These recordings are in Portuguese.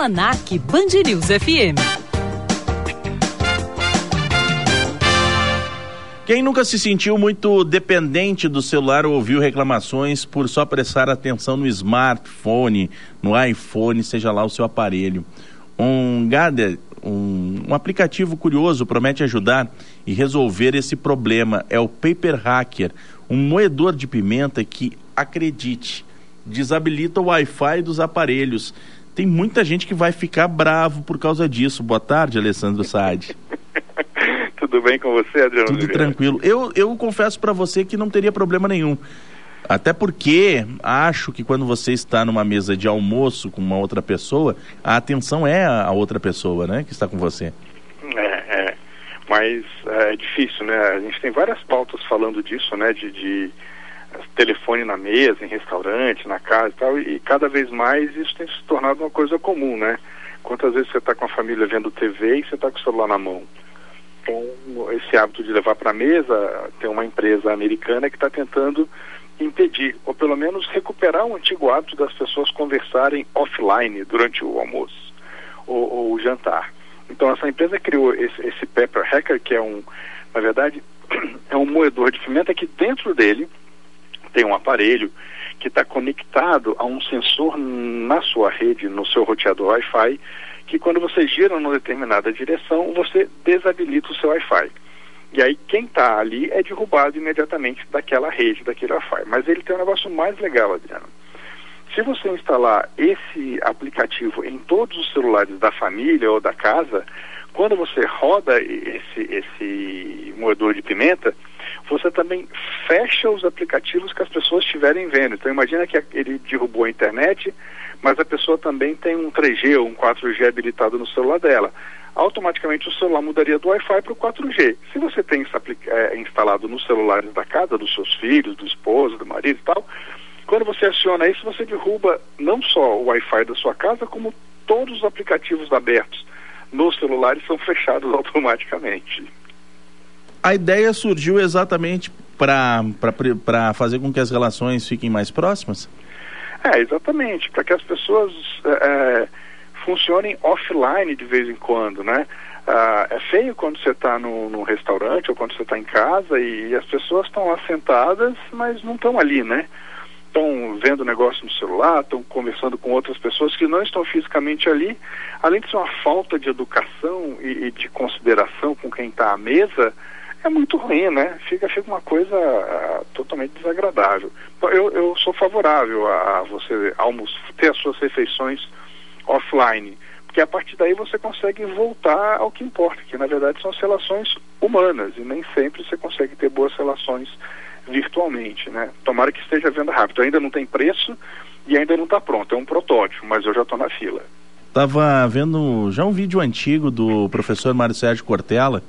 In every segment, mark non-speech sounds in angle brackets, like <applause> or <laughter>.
Almanac Band News FM. Quem nunca se sentiu muito dependente do celular ou ouviu reclamações por só prestar atenção no smartphone, no iPhone, seja lá o seu aparelho? Um Gader, um, um aplicativo curioso promete ajudar e resolver esse problema. É o Paper Hacker, um moedor de pimenta que, acredite, desabilita o Wi-Fi dos aparelhos. Tem muita gente que vai ficar bravo por causa disso. Boa tarde, Alessandro Saad. <laughs> Tudo bem com você, Adriano? Tudo tranquilo. Eu, eu confesso para você que não teria problema nenhum. Até porque acho que quando você está numa mesa de almoço com uma outra pessoa, a atenção é a outra pessoa, né, que está com você. É, é. Mas é difícil, né? A gente tem várias pautas falando disso, né? De, de telefone na mesa, em restaurante, na casa e tal, e cada vez mais isso tem se tornado uma coisa comum, né? Quantas vezes você está com a família vendo TV e você está com o celular na mão? Então, esse hábito de levar para a mesa, tem uma empresa americana que está tentando impedir, ou pelo menos recuperar um antigo hábito das pessoas conversarem offline durante o almoço ou, ou o jantar. Então, essa empresa criou esse, esse Pepper Hacker, que é um, na verdade, <clears throat> é um moedor de pimenta que dentro dele tem um aparelho que está conectado a um sensor na sua rede, no seu roteador Wi-Fi, que quando você gira numa determinada direção, você desabilita o seu Wi-Fi. E aí quem está ali é derrubado imediatamente daquela rede, daquele Wi-Fi. Mas ele tem um negócio mais legal, Adriano. Se você instalar esse aplicativo em todos os celulares da família ou da casa, quando você roda esse, esse moedor de pimenta, você também fecha os aplicativos que as pessoas estiverem vendo. Então imagina que ele derrubou a internet, mas a pessoa também tem um 3G ou um 4G habilitado no celular dela. Automaticamente o celular mudaria do Wi-Fi para o 4G. Se você tem isso é, instalado nos celulares da casa, dos seus filhos, do esposo, do marido e tal, quando você aciona isso, você derruba não só o Wi-Fi da sua casa, como todos os aplicativos abertos nos celulares são fechados <laughs> automaticamente. A ideia surgiu exatamente para fazer com que as relações fiquem mais próximas? É, exatamente, para que as pessoas é, é, funcionem offline de vez em quando, né? Ah, é feio quando você está no, no, restaurante ou quando você está em casa e, e as pessoas estão lá sentadas, mas não estão ali, né? Estão vendo negócio no celular, estão conversando com outras pessoas que não estão fisicamente ali. Além de ser uma falta de educação e, e de consideração com quem está à mesa, é muito ruim, né? Fica, fica uma coisa uh, totalmente desagradável. Eu, eu sou favorável a, a você almoçar, ter as suas refeições offline, porque a partir daí você consegue voltar ao que importa, que na verdade são as relações humanas, e nem sempre você consegue ter boas relações virtualmente, né? Tomara que esteja vendo rápido. Ainda não tem preço e ainda não está pronto, é um protótipo, mas eu já estou na fila. Estava vendo já um vídeo antigo do professor Mário Sérgio Cortella,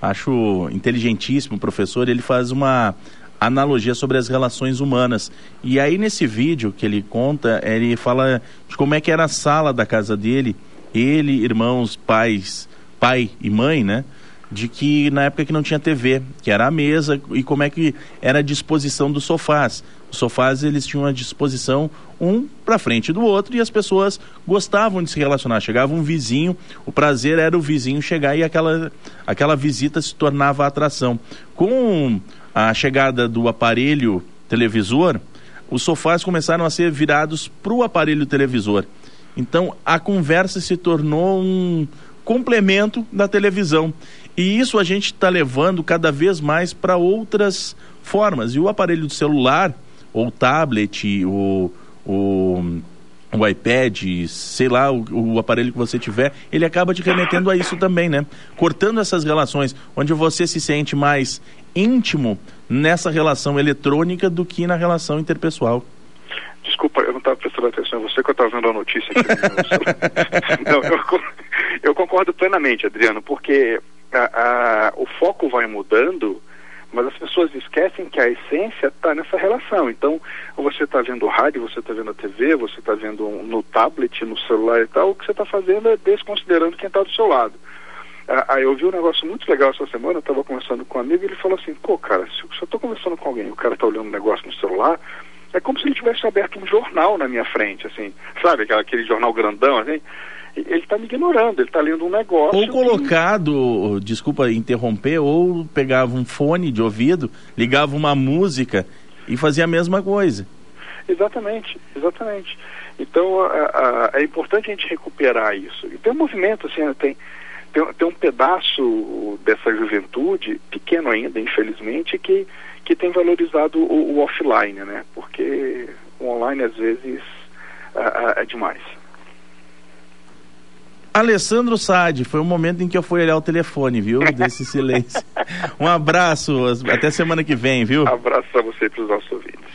acho inteligentíssimo o professor, ele faz uma analogia sobre as relações humanas. E aí nesse vídeo que ele conta, ele fala de como é que era a sala da casa dele, ele, irmãos, pais, pai e mãe, né? De que na época que não tinha TV, que era a mesa e como é que era a disposição dos sofás. Os sofás eles tinham a disposição um para frente do outro e as pessoas gostavam de se relacionar. Chegava um vizinho, o prazer era o vizinho chegar e aquela, aquela visita se tornava atração. Com a chegada do aparelho televisor, os sofás começaram a ser virados para o aparelho televisor. Então a conversa se tornou um complemento da televisão. E isso a gente está levando cada vez mais para outras formas. E o aparelho celular ou tablet, o, o, o iPad, sei lá, o, o, aparelho que você tiver, ele acaba te remetendo a isso também, né? Cortando essas relações, onde você se sente mais íntimo nessa relação eletrônica do que na relação interpessoal. Desculpa, eu não estava prestando atenção em você que eu estava vendo a notícia aqui. <laughs> não, eu, eu, concordo plenamente, Adriano, porque a, a, o foco vai mudando mas as pessoas esquecem que a essência está nessa relação. Então, você está vendo rádio, você está vendo a TV, você está vendo no tablet, no celular e tal, o que você está fazendo é desconsiderando quem está do seu lado. Ah, aí eu vi um negócio muito legal essa semana, eu estava conversando com um amigo e ele falou assim, pô, cara, se eu estou conversando com alguém o cara está olhando um negócio no celular, é como se ele tivesse aberto um jornal na minha frente, assim, sabe, aquele, aquele jornal grandão, assim, ele está me ignorando, ele está lendo um negócio. Ou colocado, que... desculpa interromper, ou pegava um fone de ouvido, ligava uma música e fazia a mesma coisa. Exatamente, exatamente. Então a, a, é importante a gente recuperar isso. E tem um movimento, assim, tem, tem, tem um pedaço dessa juventude, pequeno ainda, infelizmente, que, que tem valorizado o, o offline, né? Porque o online às vezes é demais. Alessandro Sade, foi o momento em que eu fui olhar o telefone, viu? Desse <laughs> silêncio. um abraço, até semana que vem, viu? Abraço a você e para os nossos ouvintes.